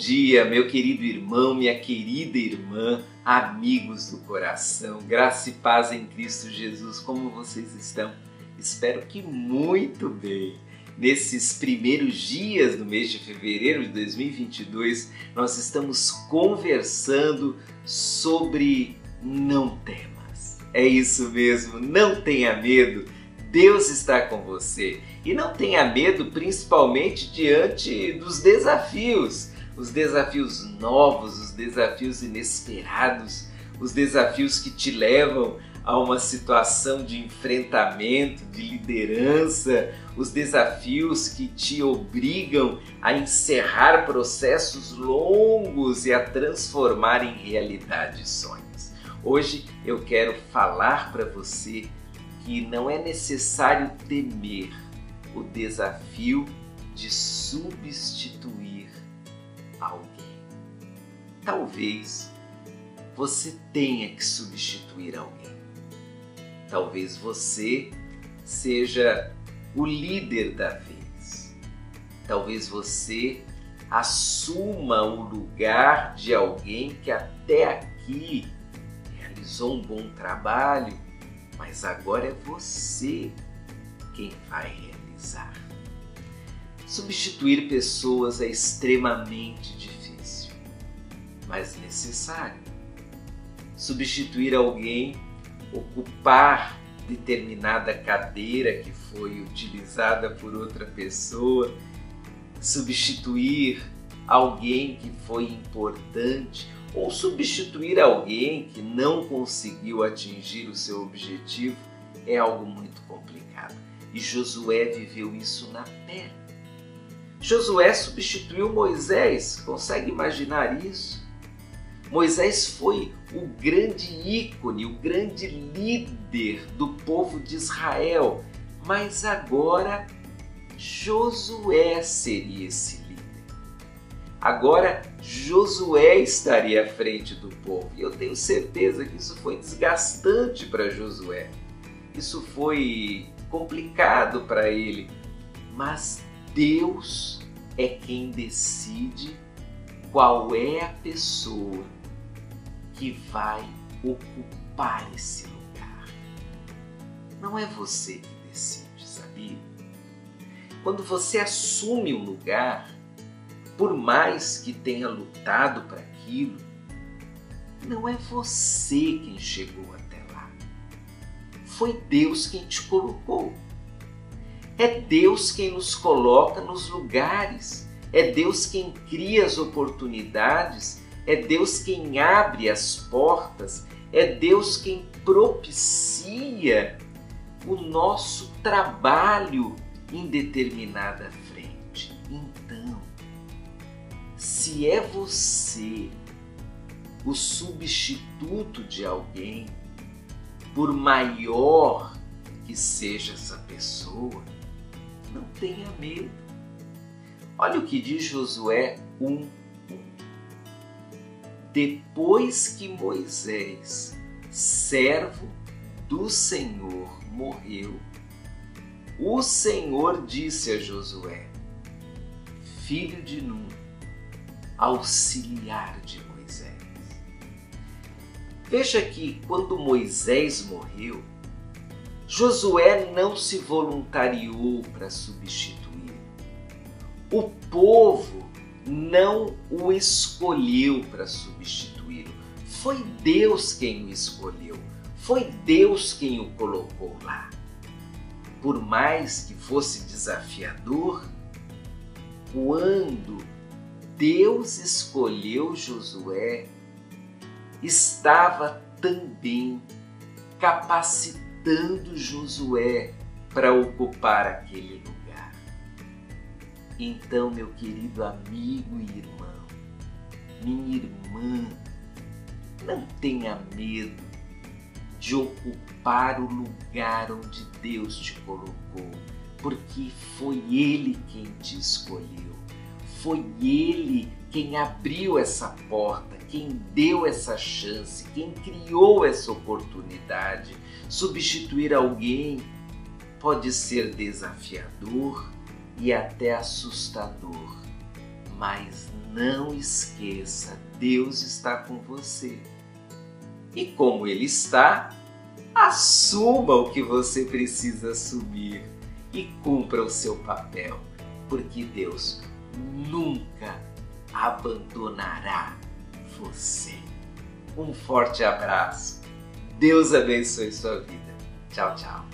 dia, meu querido irmão, minha querida irmã, amigos do coração, graça e paz em Cristo Jesus, como vocês estão? Espero que muito bem. Nesses primeiros dias do mês de fevereiro de 2022, nós estamos conversando sobre não temas. É isso mesmo, não tenha medo. Deus está com você. E não tenha medo, principalmente diante dos desafios, os desafios novos, os desafios inesperados, os desafios que te levam a uma situação de enfrentamento, de liderança, os desafios que te obrigam a encerrar processos longos e a transformar em realidade sonhos. Hoje eu quero falar para você que não é necessário temer o desafio de substituir alguém. Talvez você tenha que substituir alguém. Talvez você seja o líder da vez. Talvez você assuma o lugar de alguém que até aqui realizou um bom trabalho, mas agora é você quem vai realizar. Substituir pessoas é extremamente difícil, mas necessário. Substituir alguém, ocupar determinada cadeira que foi utilizada por outra pessoa, substituir alguém que foi importante ou substituir alguém que não conseguiu atingir o seu objetivo é algo muito complicado. E Josué viveu isso na pele. Josué substituiu Moisés, consegue imaginar isso? Moisés foi o grande ícone, o grande líder do povo de Israel, mas agora Josué seria esse líder. Agora Josué estaria à frente do povo e eu tenho certeza que isso foi desgastante para Josué. Isso foi complicado para ele, mas Deus é quem decide qual é a pessoa que vai ocupar esse lugar. Não é você que decide, sabia? Quando você assume um lugar, por mais que tenha lutado para aquilo, não é você quem chegou até lá. Foi Deus quem te colocou. É Deus quem nos coloca nos lugares. É Deus quem cria as oportunidades é Deus quem abre as portas, é Deus quem propicia o nosso trabalho em determinada frente. Então, se é você o substituto de alguém, por maior que seja essa pessoa, não tenha medo. Olha o que diz Josué 1, depois que Moisés, servo do Senhor, morreu, o Senhor disse a Josué, filho de Nun, auxiliar de Moisés. Veja que quando Moisés morreu, Josué não se voluntariou para substituir. O povo não o escolheu para substituí-lo. Foi Deus quem o escolheu. Foi Deus quem o colocou lá. Por mais que fosse desafiador, quando Deus escolheu Josué, estava também capacitando Josué para ocupar aquele lugar. Então, meu querido amigo e irmão, minha irmã, não tenha medo de ocupar o lugar onde Deus te colocou, porque foi Ele quem te escolheu, foi Ele quem abriu essa porta, quem deu essa chance, quem criou essa oportunidade. Substituir alguém pode ser desafiador, e até assustador, mas não esqueça, Deus está com você. E como Ele está, assuma o que você precisa assumir e cumpra o seu papel, porque Deus nunca abandonará você. Um forte abraço. Deus abençoe sua vida. Tchau, tchau.